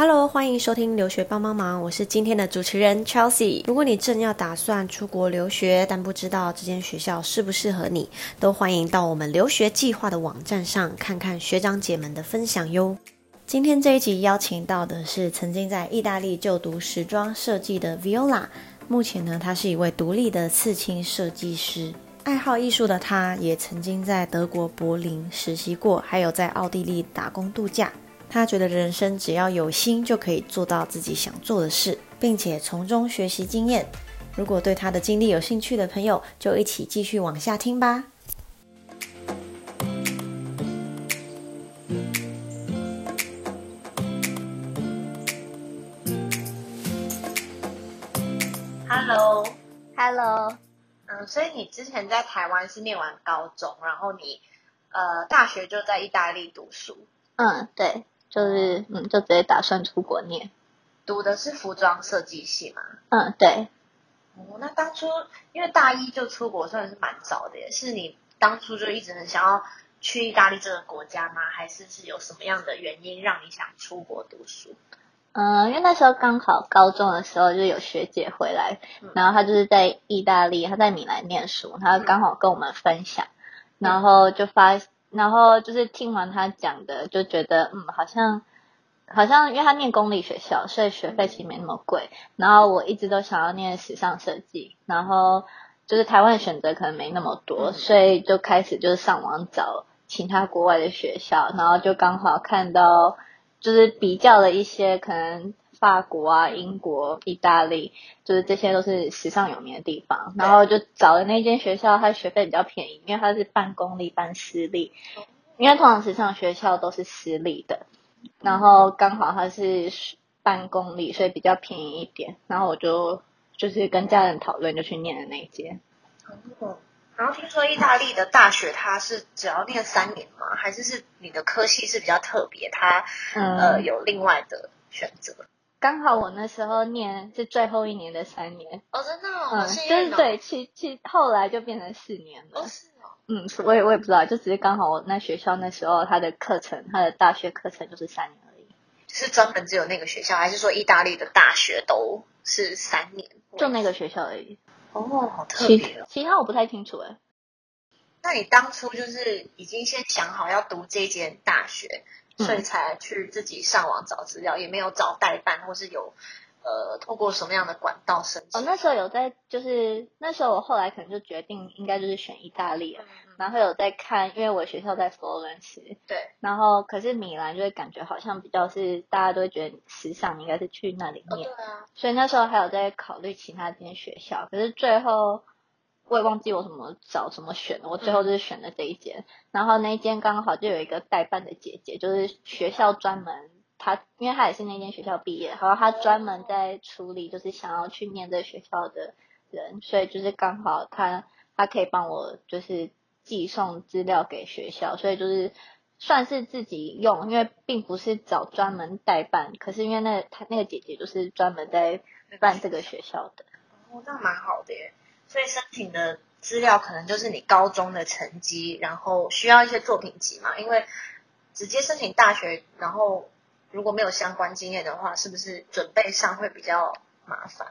Hello，欢迎收听留学帮帮忙，我是今天的主持人 Chelsea。如果你正要打算出国留学，但不知道这间学校适不适合你，都欢迎到我们留学计划的网站上看看学长姐们的分享哟。今天这一集邀请到的是曾经在意大利就读时装设计的 Viola，目前呢，她是一位独立的刺青设计师。爱好艺术的她，也曾经在德国柏林实习过，还有在奥地利打工度假。他觉得人生只要有心就可以做到自己想做的事，并且从中学习经验。如果对他的经历有兴趣的朋友，就一起继续往下听吧。Hello，Hello，嗯，所以你之前在台湾是念完高中，然后你呃大学就在意大利读书。嗯，对。就是嗯，就直接打算出国念，读的是服装设计系嘛？嗯，对。哦，那当初因为大一就出国，算是蛮早的，也是你当初就一直很想要去意大利这个国家吗？还是是有什么样的原因让你想出国读书？嗯，因为那时候刚好高中的时候就有学姐回来，然后她就是在意大利，她在米兰念书，她刚好跟我们分享，然后就发。然后就是听完他讲的，就觉得嗯，好像好像，因为他念公立学校，所以学费其实没那么贵。然后我一直都想要念时尚设计，然后就是台湾的选择可能没那么多，所以就开始就是上网找其他国外的学校，然后就刚好看到就是比较了一些可能。法国啊，英国、意大利，就是这些都是时尚有名的地方。然后就找的那间学校，它学费比较便宜，因为它是半公立半私立。因为通常时尚学校都是私立的，然后刚好它是半公立，所以比较便宜一点。然后我就就是跟家人讨论，就去念了那间。哦，然后听说意大利的大学它是只要念三年吗？还是是你的科系是比较特别，它呃有另外的选择？刚好我那时候念是最后一年的三年哦，真的，嗯，就是对，其其后来就变成四年了，哦是哦，嗯，我也我也不知道，就只是刚好我那学校那时候他的课程，他的大学课程就是三年而已，是专门只有那个学校，还是说意大利的大学都是三年？就那个学校而已。哦，好特别，其他我不太清楚哎。那你当初就是已经先想好要读这间大学？所以才去自己上网找资料，也没有找代办，或是有呃透过什么样的管道申请。哦，那时候有在，就是那时候我后来可能就决定应该就是选意大利了，然后有在看，因为我学校在佛罗伦斯，对，然后可是米兰就会感觉好像比较是大家都会觉得时尚应该是去那里面，对啊，所以那时候还有在考虑其他间学校，可是最后。我也忘记我怎么找怎么选了，我最后就是选了这一间，然后那一间刚好就有一个代办的姐姐，就是学校专门，她因为她也是那间学校毕业，然后她专门在处理就是想要去念这学校的人，所以就是刚好她她可以帮我就是寄送资料给学校，所以就是算是自己用，因为并不是找专门代办，可是因为那她那个姐姐就是专门在办这个学校的，哦，那蛮好的耶。所以申请的资料可能就是你高中的成绩，然后需要一些作品集嘛？因为直接申请大学，然后如果没有相关经验的话，是不是准备上会比较麻烦？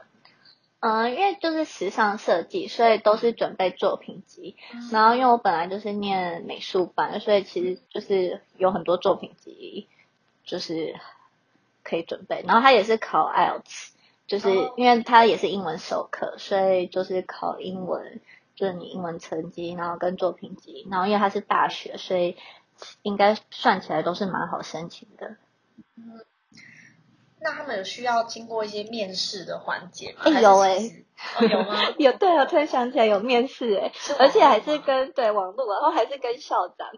嗯，因为就是时尚设计，所以都是准备作品集。然后因为我本来就是念美术班，所以其实就是有很多作品集，就是可以准备。然后他也是考 IELTS。就是因为它也是英文授课，所以就是考英文，就是你英文成绩，然后跟作品集，然后因为它是大学，所以应该算起来都是蛮好申请的。嗯，那他们有需要经过一些面试的环节吗？有哎，有吗？有，对我突然想起来有面试哎，而且还是跟对网络，然后还是跟校长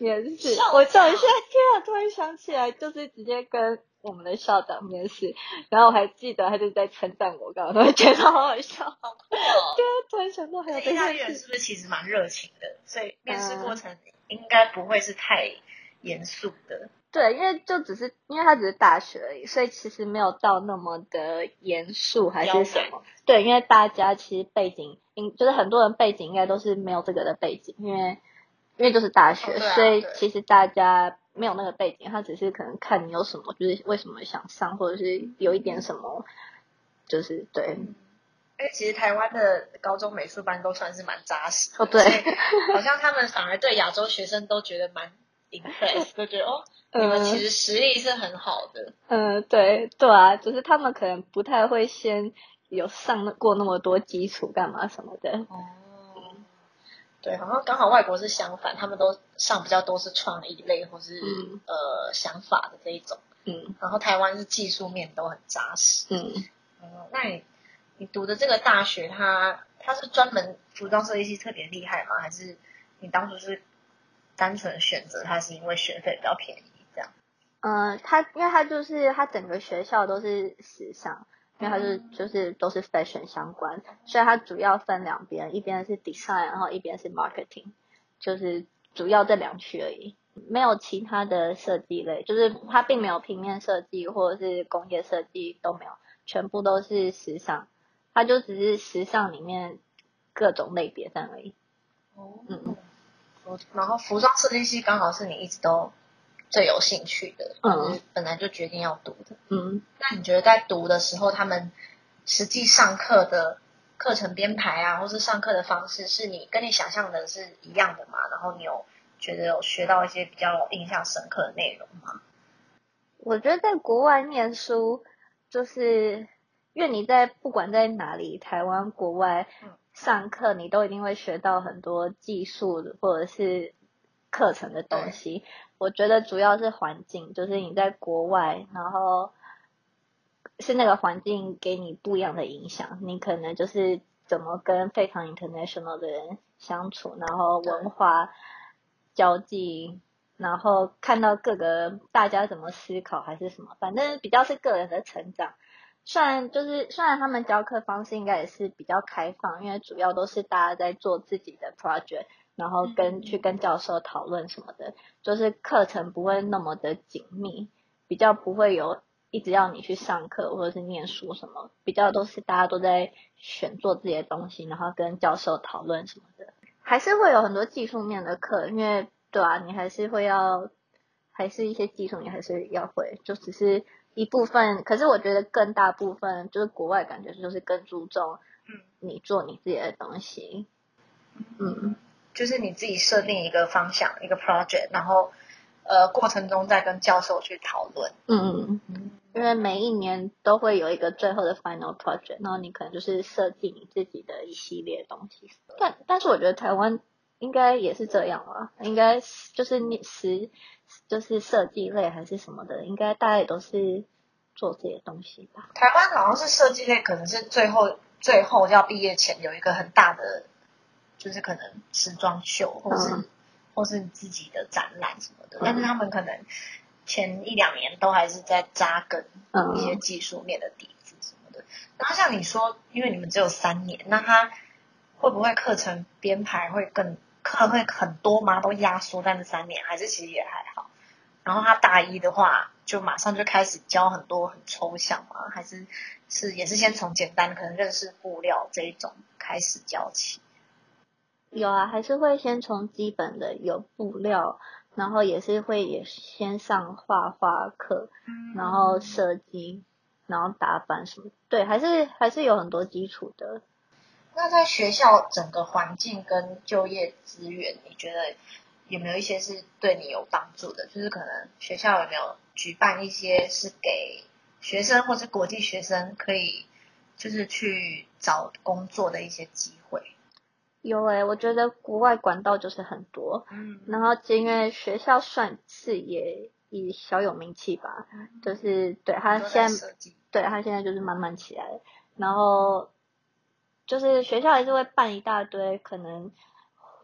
面试。我等一下，天啊，突然想起来，就是直接跟。我们的校长面试，然后我还记得他就在称赞我，刚刚觉得好好笑。对啊，突然想到还有意大利人是不是其实蛮热情的？所以面试过程应该不会是太严肃的。对，因为就只是因为他只是大学而已，所以其实没有到那么的严肃还是什么。对，因为大家其实背景，应就是很多人背景应该都是没有这个的背景，因为因为就是大学，所以其实大家。没有那个背景，他只是可能看你有什么，就是为什么想上，或者是有一点什么，就是对。因为其实台湾的高中美术班都算是蛮扎实的，哦对好像他们反而对亚洲学生都觉得蛮 impress，都觉得哦，你们其实实力是很好的。嗯，对对啊，只是他们可能不太会先有上过那么多基础干嘛什么的。哦，对，好像刚好外国是相反，他们都上比较多是创意类或是、嗯呃想法的这一种，嗯然后台湾是技术面都很扎实。嗯，嗯，那你你读的这个大学，它它是专门服装设计系特别厉害吗？还是你当初是单纯选择它是因为学费比较便宜这样？呃，它因为它就是它整个学校都是时尚，因为它是就是都是 fashion 相关，所以它主要分两边，一边是 design，然后一边是 marketing，就是主要这两区而已，没有其他的设计类，就是它并没有平面设计或者是工业设计都没有，全部都是时尚，它就只是时尚里面各种类别这样而已。哦嗯服然后服装设计系刚好是你一直都最有兴趣的，嗯本来就决定要读的。嗯。那你觉得在读的时候，他们实际上课的课程编排啊，或是上课的方式，是你跟你想象的是一样的吗？然后你有觉得有学到一些比较印象深刻的内容吗？我觉得在国外念书，就是因为你在不管在哪里，台湾、国外嗯上课，你都一定会学到很多技术或者是课程的东西。我觉得主要是环境，就是你在国外，然后是那个环境给你不一样的影响，你可能就是怎么跟非常 international 的人相处，然后文化交际，然后看到各个大家怎么思考还是什么，反正比较是个人的成长。虽然就是虽然他们教课方式应该也是比较开放，因为主要都是大家在做自己的 project，然后跟嗯。去跟教授讨论什么的，就是课程不会那么的紧密，比较不会有一直要你去上课或者是念书什么，比较都是大家都在选做自己的东西，然后跟教授讨论什么的，还是会有很多技术面的课，因为对啊，你还是会要，还是一些技术你还是要会，就只是一部分，可是我觉得更大部分就是国外感觉就是更注重，嗯，你做你自己的东西，嗯就是你自己设定一个方向，一个 project，然后呃过程中再跟教授去讨论。嗯嗯，因为每一年都会有一个最后的 final project，然后你可能就是设计你自己的一系列东西。但但是我觉得台湾应该也是这样吧，应该就是你实就是设计类还是什么的，应该大家也都是做这些东西吧。台湾好像是设计类，可能是最后最后要毕业前有一个很大的，就是可能时装秀，或是、嗯或是自己的展览什么的。但是他们可能前一两年都还是在扎根嗯一些技术面的底子什么的。然后像你说，因为你们只有三年，那他会不会课程编排会更课会很多吗？都压缩在那三年，还是其实也还好？然后他大一的话，就马上就开始教很多很抽象吗？还是是也是先从简单可能认识布料这一种开始教起？有啊，还是会先从基本的有布料，然后也是会也先上画画课，然后设计，然后打扮什么，对，还是还是有很多基础的。那在学校整个环境跟就业资源，你觉得有没有一些是对你有帮助的？就是可能学校有没有举办一些是给学生或是国际学生可以就是去找工作的一些机会？有诶、我觉得国外管道就是很多，嗯。然后因为学校算是也也小有名气吧，就是对他现在，对他现在就是慢慢起来，然后就是学校还是会办一大堆可能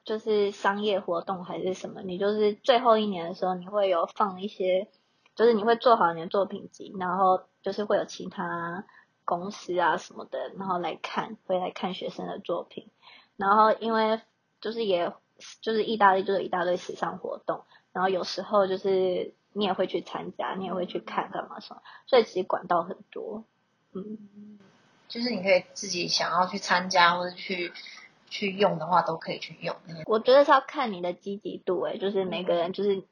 就是商业活动还是什么，你就是最后一年的时候你会有放一些，就是你会做好你的作品集，然后就是会有其他公司啊什么的，然后来看会来看学生的作品，然后因为就是也就是意大利就是一大堆时尚活动，然后有时候就是你也会去参加，你也会去看干嘛什么，所以其实管道很多，嗯，就是你可以自己想要去参加或者去去用的话，都可以去用。我觉得是要看你的积极度，诶，就是每个人就是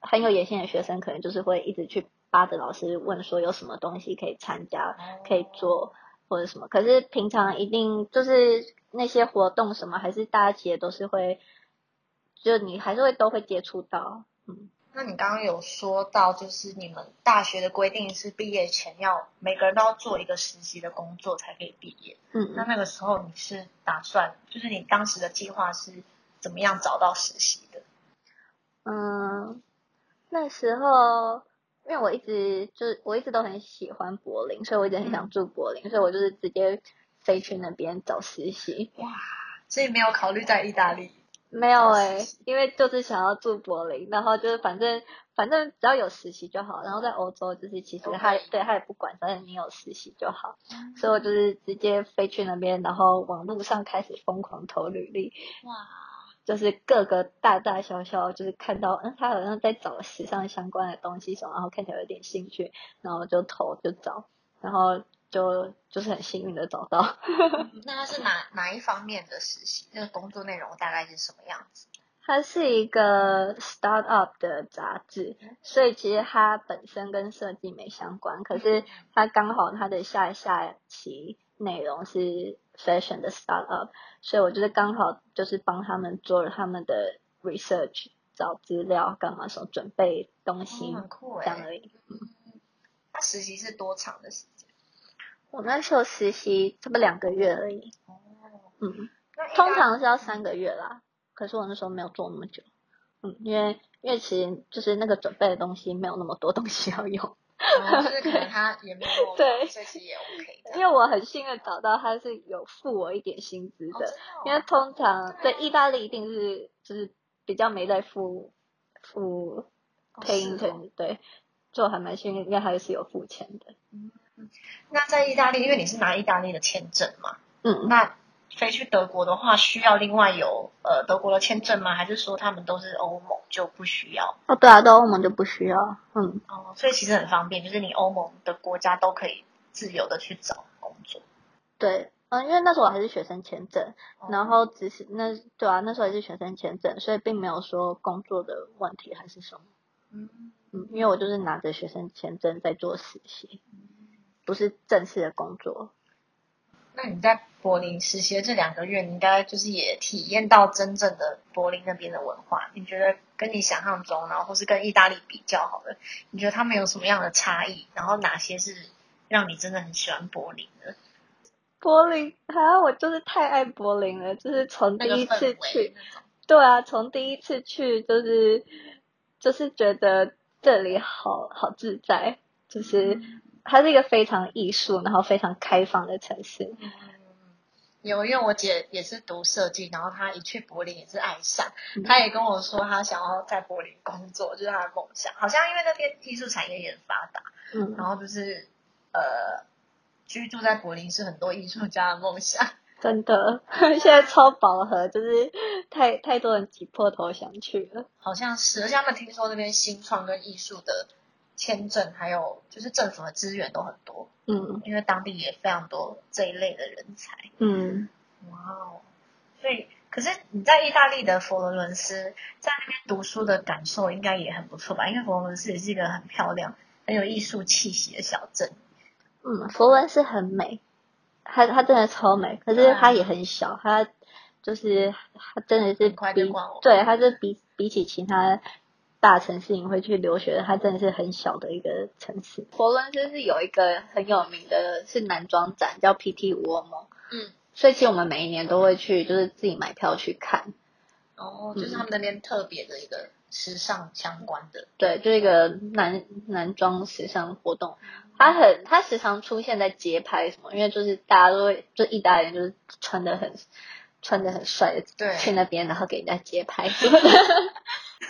很有野心的学生，可能就是会一直去扒着老师问说有什么东西可以参加、可以做或者什么。可是平常一定就是那些活动什么，还是大家其实都是会，就你还是会都会接触到。嗯，那你刚刚有说到，就是你们大学的规定是毕业前要每个人都要做一个实习的工作才可以毕业。嗯那那个时候你是打算，就是你当时的计划是怎么样找到实习的？嗯，那时候因为我一直就是我一直都很喜欢柏林，所以我一直很想住柏林，所以我就是直接飞去那边找实习。哇所以没有考虑在意大利。没有找哎、实习。因为就是想要住柏林，然后就是反正反正只要有实习就好，然后在欧洲就是其实他以对他也不管，反正你有实习就好，所以我就是直接飞去那边，然后网络上开始疯狂投履历，哇，就是各个大大小小，就是看到嗯他好像在找时尚相关的东西什么，然后看起来有点兴趣，然后就投就找，然后就就是很幸运的找到。那它是哪哪一方面的实习？那个工作内容大概是什么样子？它是一个 startup 的杂志，所以其实它本身跟设计没相关，可是它刚好它的下下期内容是 fashion 的 startup，所以我就是刚好就是帮他们做了他们的 research，找资料干嘛什么准备东西、哦很酷哎。这样而已。那实习是多长的时间？我那时候实习差不多两个月而已，哦，嗯，通常是要三个月啦，可是我那时候没有做那么久，嗯，因为因为其实就是那个准备的东西没有那么多东西要用，哦就是可能。他也没有对。所以其实也 OK 的。因为我很幸运找到他是有付我一点薪资的，哦的哦。因为通常对意大利一定是就是比较没在付付哦 pay 是哦。intern，、对，就还蛮幸运，因为还是有付钱的，那在意大利，因为你是拿意大利的签证嘛，嗯，那飞去德国的话，需要另外有呃德国的签证吗？还是说他们都是欧盟就不需要？哦对啊，到欧盟就不需要，嗯，哦，所以其实很方便，就是你欧盟的国家都可以自由的去找工作。对，嗯，因为那时候我还是学生签证。哦然后只是那对啊，那时候也是学生签证，所以并没有说工作的问题还是什么。嗯，嗯，因为我就是拿着学生签证在做实习，不是正式的工作。那你在柏林实习的这两个月，你应该就是也体验到真正的柏林那边的文化。你觉得跟你想象中，然后或是跟意大利比较好的，你觉得他们有什么样的差异？然后哪些是让你真的很喜欢柏林的？柏林，啊，我就是太爱柏林了，就是从第一次去。对啊，从第一次去就是就是觉得这里好好自在，就是它是一个非常艺术，然后非常开放的城市。嗯，有，因为我姐也是读设计，然后她一去柏林也是爱上，嗯她也跟我说她想要在柏林工作，就是她的梦想。好像因为那边艺术产业也很发达，嗯，然后就是呃，居住在柏林是很多艺术家的梦想。真的，现在超饱和，就是太太多人挤破头想去了。好像是，而且他们听说那边新创跟艺术的签证，还有就是政府的资源都很多，嗯因为当地也非常多这一类的人才。嗯，哇哦！所以，可是你在意大利的佛罗伦斯，在那边读书的感受应该也很不错吧？因为佛罗伦斯也是一个很漂亮、很有艺术气息的小镇。嗯，佛伦斯很美，它它真的超美，可是它也很小，它就是它真的是比对，它是比比起其他大城市你会去留学的，它真的是很小的一个城市。佛伦斯是有一个很有名的是男装展，叫 PT 五欧盟，嗯，所以其实我们每一年都会去，就是自己买票去看。哦，就是他们那边特别的一个时尚相关的。对，就是一个男男装时尚活动，它很它时常出现在街拍什么，因为就是大家都会，就意大利人就是穿的很穿的很帅的对去那边，然后给人家街拍。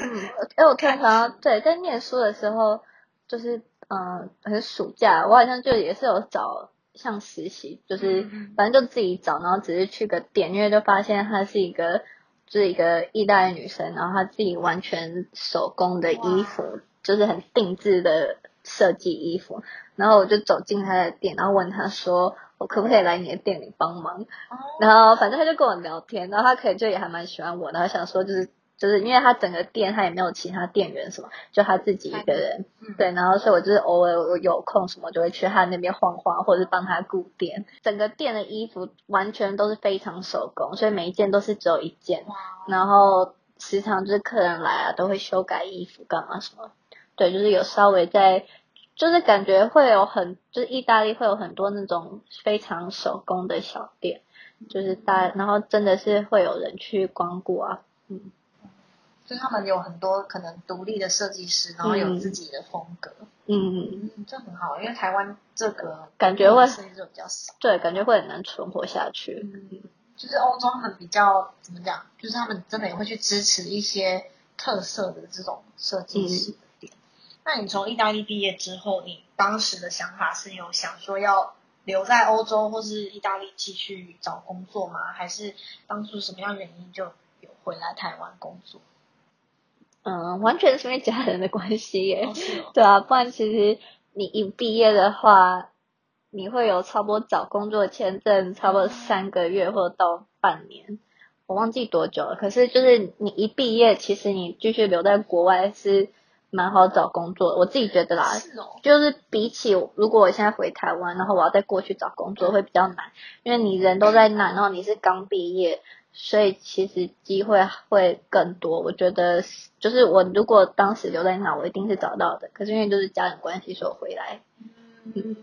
嗯，哎，我突然想到，对，在念书的时候，就是嗯，很暑假，我好像就也是有找像实习，就是反正就自己找，然后只是去个店，因为就发现她是一个就是一个意大利女生，然后她自己完全手工的衣服，就是很定制的设计衣服，然后我就走进她的店，然后问她说，我可不可以来你的店里帮忙？哦，然后反正他就跟我聊天，然后他可能就也还蛮喜欢我，然后想说就是就是因为他整个店他也没有其他店员什么，就他自己一个人，嗯对，然后所以我就是偶尔我有空什么就会去他那边晃晃，或者是帮他顾店。整个店的衣服完全都是非常手工，所以每一件都是只有一件，然后时常就是客人来啊都会修改衣服干嘛什么，对，就是有稍微在。就是感觉会有很，就是意大利会有很多那种非常手工的小店，就是大，然后真的是会有人去光顾啊，嗯，就是他们有很多可能独立的设计师，然后有自己的风格，嗯，嗯，这很好，因为台湾这个感觉会设计就比较少。对，感觉会很难存活下去。嗯，就是欧洲他们比较怎么讲，就是他们真的也会去支持一些特色的这种设计师的店。那你从意大利毕业之后，你当时的想法是有想说要留在欧洲或是意大利继续找工作吗？还是当初什么样原因就有回来台湾工作？嗯，完全是因为家人的关系耶。哦哦对啊，不然其实你一毕业的话，你会有差不多找工作签证，差不多三个月或者到半年，我忘记多久了。可是就是你一毕业，其实你继续留在国外是蛮好找工作的，我自己觉得啦。是哦，就是比起如果我现在回台湾，然后我要再过去找工作会比较难，因为你人都在那，然后你是刚毕业，所以其实机会会更多。我觉得就是我如果当时留在那，我一定是找到的。可是因为就是家人关系，所以回来。嗯，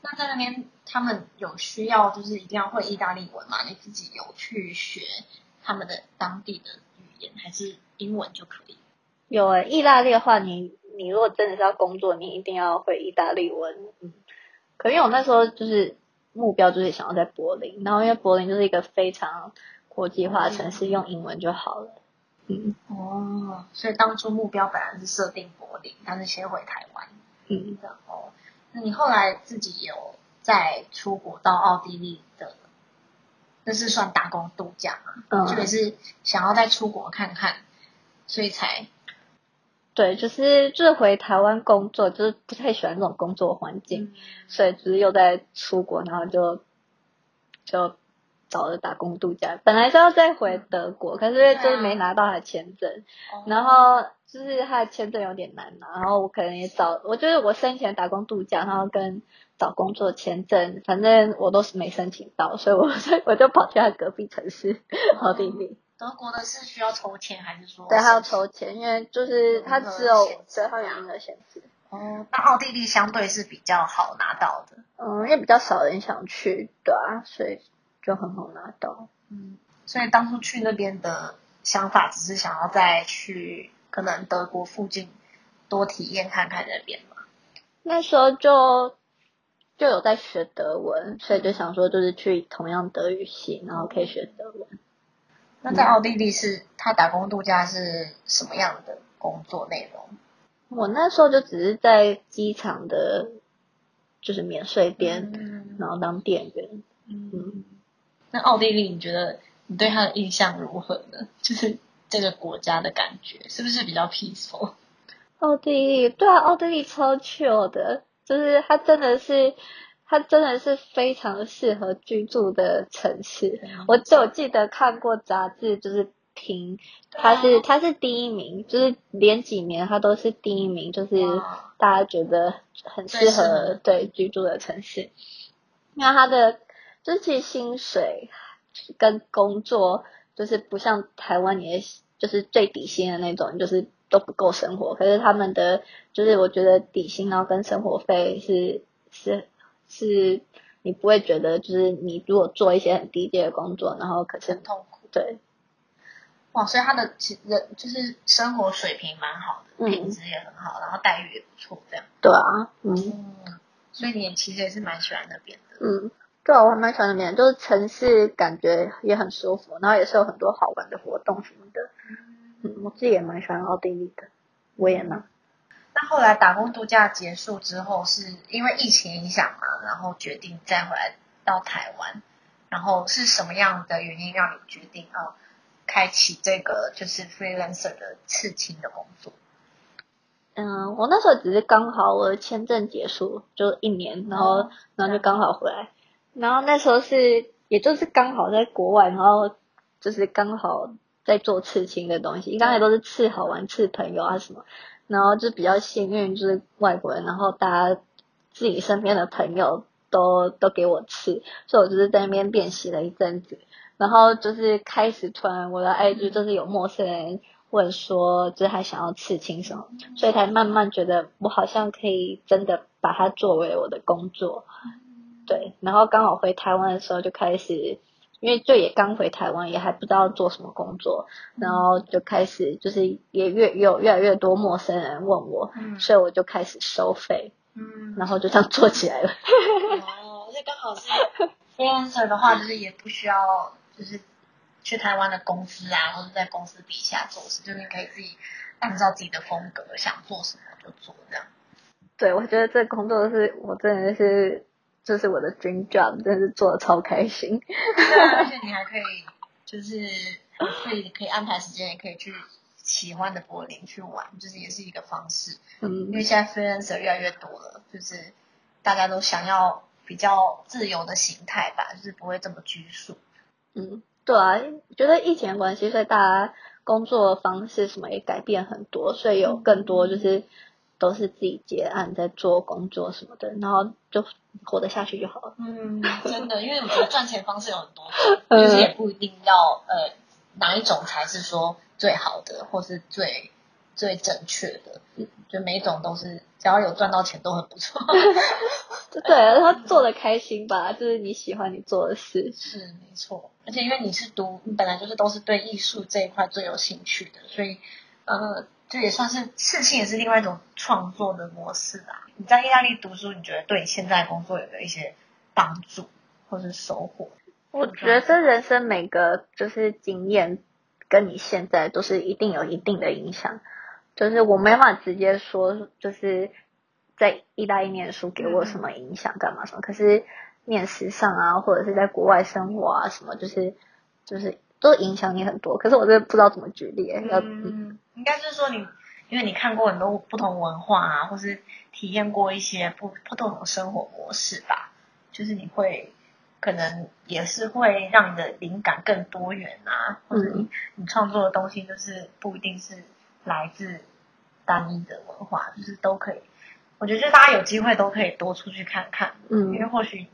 那在那边他们有需要就是一定要会意大利文吗？你自己有去学他们的当地的语言，还是英文就可以？有诶、意大利的话，你你如果真的是要工作，你一定要会意大利文。嗯，可因为我那时候就是目标就是想要在柏林，然后因为柏林就是一个非常国际化城市，用英文就好了。嗯哦，所以当初目标本来是设定柏林，但是先回台湾。嗯，然后，那你后来自己有再出国到奥地利的，那是算打工度假嘛？嗯就也是想要再出国看看，所以才对，就是就是回台湾工作，就是不太喜欢这种工作环境，所以就是又在出国，然后就就找了打工度假。本来是要再回德国，可是就是没拿到他的签证，哦然后就是他的签证有点难拿，然后我可能也找，我就是我申请了打工度假，然后跟找工作签证，反正我都是没申请到，所以我 就我就跑去他隔壁城市奥地利。德国的是需要抽签还是说？对，他要抽签，因为就是他只有对他有名额限制。哦，那奥地利相对是比较好拿到的。嗯，因为比较少人想去，对啊，所以就很好拿到。嗯，所以当初去那边的想法只是想要再去可能德国附近多体验看看那边嘛。那时候就就有在学德文，所以就想说就是去同样德语系，然后可以学德文。那在奥地利是他打工度假是什么样的工作内容？我那时候就只是在机场的，就是免税店，嗯然后当店员。嗯嗯，那奥地利你觉得你对它的印象如何呢？就是这个国家的感觉是不是比较 peaceful？奥地利，对啊，奥地利超 chill 的，就是它真的是，它真的是非常适合居住的城市。我就记得看过杂志，就是评它是它是第一名，就是连几年它都是第一名，就是大家觉得很适合对居住的城市。那它的就是其实薪水跟工作就是不像台湾你的就是最底薪的那种，就是都不够生活。可是他们的就是我觉得底薪然后跟生活费是是是，你不会觉得就是你如果做一些很低阶的工作，然后可是很痛苦对哇，所以他的其人就是生活水平蛮好的，嗯品质也很好，然后待遇也不错，这样。对啊，嗯嗯，所以你其实也是蛮喜欢那边的。嗯，对啊，我还蛮喜欢那边，就是城市感觉也很舒服，然后也是有很多好玩的活动什么的。嗯，我自己也蛮喜欢奥地利的，我也纳。那后来打工度假结束之后，是因为疫情影响嘛，然后决定再回来到台湾。然后是什么样的原因让你决定要开启这个就是 freelancer 的刺青的工作？嗯，我那时候只是刚好我的签证结束，就一年，然后、哦然后就刚好回来，然后那时候是也就是刚好在国外，然后就是刚好在做刺青的东西，刚才都是刺好玩、刺朋友啊什么，然后就比较幸运，就是外国人，然后大家自己身边的朋友都都给我刺，所以我就是在那边练习了一阵子，然后就是开始突然我的 IG 就是有陌生人问说，就是他想要刺青什么，所以才慢慢觉得我好像可以真的把它作为我的工作，对，然后刚好回台湾的时候就开始。因为就也刚回台湾，也还不知道做什么工作，然后就开始就是也越有越来越多陌生人问我，所以我就开始收费，嗯，然后就这样做起来了。哦，而且刚好是 freelancer 的话，就是也不需要就是去台湾的公司啊，或者在公司底下做事，就是可以自己按照自己的风格想做什么就做这样。对，我觉得这工作是我真的是。这是我的 dream job，真是做的超开心。而且你还可以，就是可以可以安排时间，也可以去喜欢的柏林去玩，就是也是一个方式。嗯。因为现在 freelancer 越来越多了，就是大家都想要比较自由的形态吧，就是不会这么拘束。嗯，对啊，觉得疫情的关系，所以大家工作方式什么也改变很多，所以有更多就是。都是自己结案在做工作什么的，然后就活得下去就好了。嗯，真的，因为我觉得赚钱方式有很多，就是也不一定要呃哪一种才是说最好的，或是最最正确的。就每一种都是只要有赚到钱都很不错。对，然后做的开心吧，就是你喜欢你做的事。是没错，而且因为你是读，你本来就是都是对艺术这一块最有兴趣的，所以呃。这也算是刺青，也是另外一种创作的模式吧。你在意大利读书，你觉得对你现在工作有没有一些帮助或是收获？我觉得人生每个就是经验，跟你现在都是一定有一定的影响。就是我没法直接说，就是在意大利念书给我什么影响，干嘛什么。可是面试上啊，或者是在国外生活啊，什么就是就是。都影响你很多，可是我真的不知道怎么举例。嗯，应该是说你，因为你看过很多不同文化啊，或是体验过一些不不同的生活模式吧，就是你会可能也是会让你的灵感更多元啊，或者你你创作的东西就是不一定是来自单一的文化，就是都可以。我觉得就大家有机会都可以多出去看看，嗯，因为或许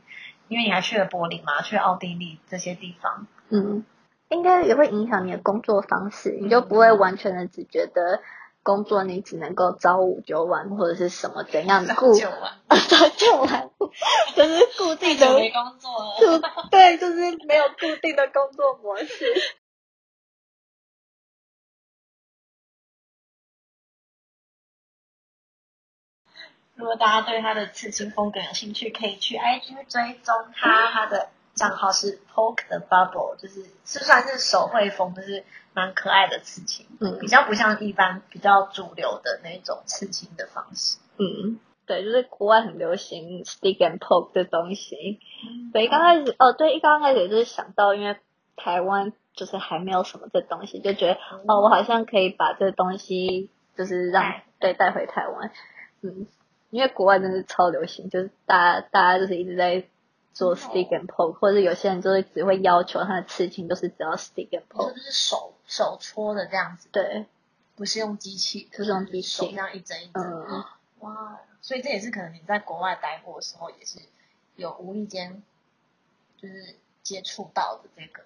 因为你还去了柏林嘛，去奥地利这些地方，嗯。应该也会影响你的工作方式，你就不会完全的只觉得工作你只能够朝五九晚或者是什么怎样的 朝九晚，朝九晚，就是固定的没工作了，对，就是没有固定的工作模式。如果大家对他的刺青风格有兴趣，可以去 IG 追踪他，他的。账号是 Poke the Bubble，就是是算是手绘风，就是蛮可爱的刺青，嗯，比较不像一般比较主流的那种刺青的方式，嗯，对，就是国外很流行 Stick and Poke 的东西，所以刚开始哦，对，一刚开始就是想到，因为台湾就是还没有什么这东西，就觉得哦，我好像可以把这东西就是让对带回台湾，嗯，因为国外真的是超流行，就是大家大家就是一直在。做 stick and poke，或者有些人就是只会要求他的刺青都是只要 stick and poke，就是手手搓的这样子，对，不是用机器，不是用机器，这样一针一针，哇，所以这也是可能你在国外待过的时候也是有无意间就是接触到的这个，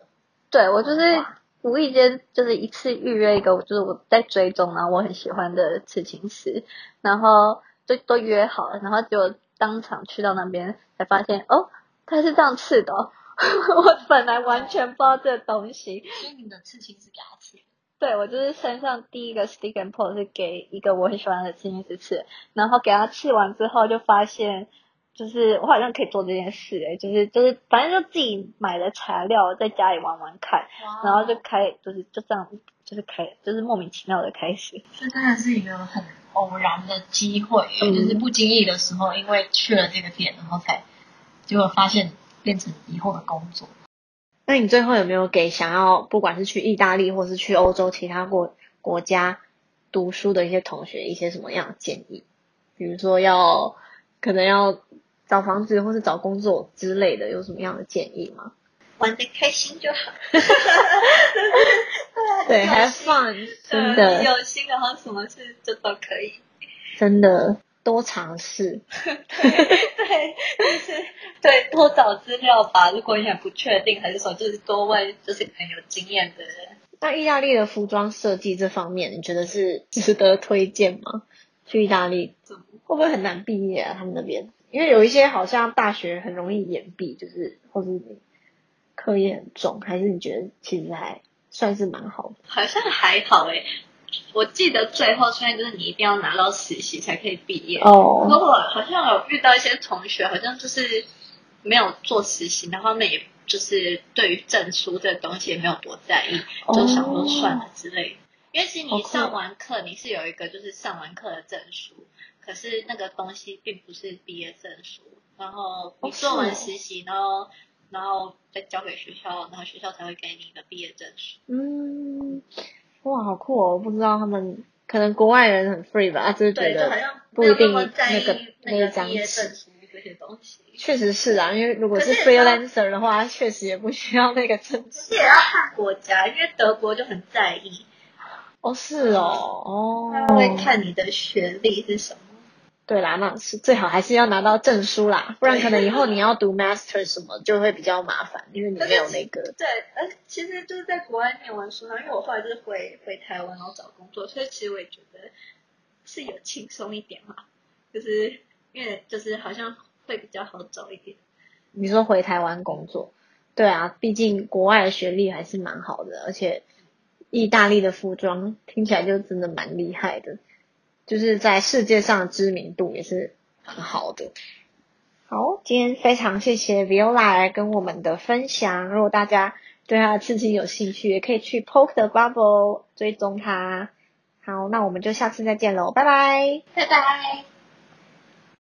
对我就是无意间就是一次预约一个，就是我在追踪然后我很喜欢的刺青师，然后就都约好了，然后就当场去到那边才发现哦。它是这样刺的，我本来完全不知道这东西。所以你的刺青是给他刺？对，我就是身上第一个 stick and pull 是给一个我很喜欢的刺青师刺，然后给他刺完之后就发现，就是我好像可以做这件事哎，就是就是反正就自己买的材料在家里玩玩看，然后就开就是就这样就是开就是莫名其妙的开始。这真的是一个很偶然的机会，就是不经意的时候，因为去了这个店，然后才。结果发现变成以后的工作。那你最后有没有给想要不管是去意大利或是去欧洲其他国国家读书的一些同学一些什么样的建议？比如说要可能要找房子或是找工作之类的，有什么样的建议吗？玩的开心就好。对，have fun，真的，有心，然后什么事就都可以。真的多尝试。对，就是对，多找资料吧。如果你很不确定，还是说就是多问，就是很有经验的人。那意大利的服装设计这方面，你觉得是 值得推荐吗？去意大利会不会很难毕业啊？他们那边，因为有一些好像大学很容易延毕，就是或是你课业很重，还是你觉得其实还算是蛮好的？好像还好诶。我记得最后出现就是你一定要拿到实习才可以毕业，不哦，过我好像有遇到一些同学，好像就是没有做实习，然后他们也就是对于证书这个东西也没有多在意，哦就想说算了之类的。因为其实你上完课，你是有一个就是上完课的证书，可是那个东西并不是毕业证书。然后你做完实习，然后然后再交给学校，然后学校才会给你一个毕业证书。嗯，哇，好酷哦！我不知道他们可能国外人很 free 吧，啊就是觉得像不一定那个那个那张纸这些东西。确实是啊，因为如果是可是也要 freelancer 的话，确实也不需要那个证书。这也要看国家，因为德国就很在意，哦，是哦，哦，他会看你的学历是什么。对啦，那是最好还是要拿到证书啦，不然可能以后你要读 master 什么就会比较麻烦，因为你没有那个。对，呃其实就是在国外念完书，然后因为我后来就是回回台湾，然后找工作，所以其实我也觉得是有轻松一点嘛，就是因为就是好像会比较好找一点。你说回台湾工作，对啊，毕竟国外的学历还是蛮好的，而且意大利的服装听起来就真的蛮厉害的，就是在世界上知名度也是很好的。好，今天非常谢谢 Viola 来跟我们的分享。如果大家对他的刺激有兴趣，也可以去 Poke the Bubble 追踪他。好，那我们就下次再见喽，拜拜。拜拜。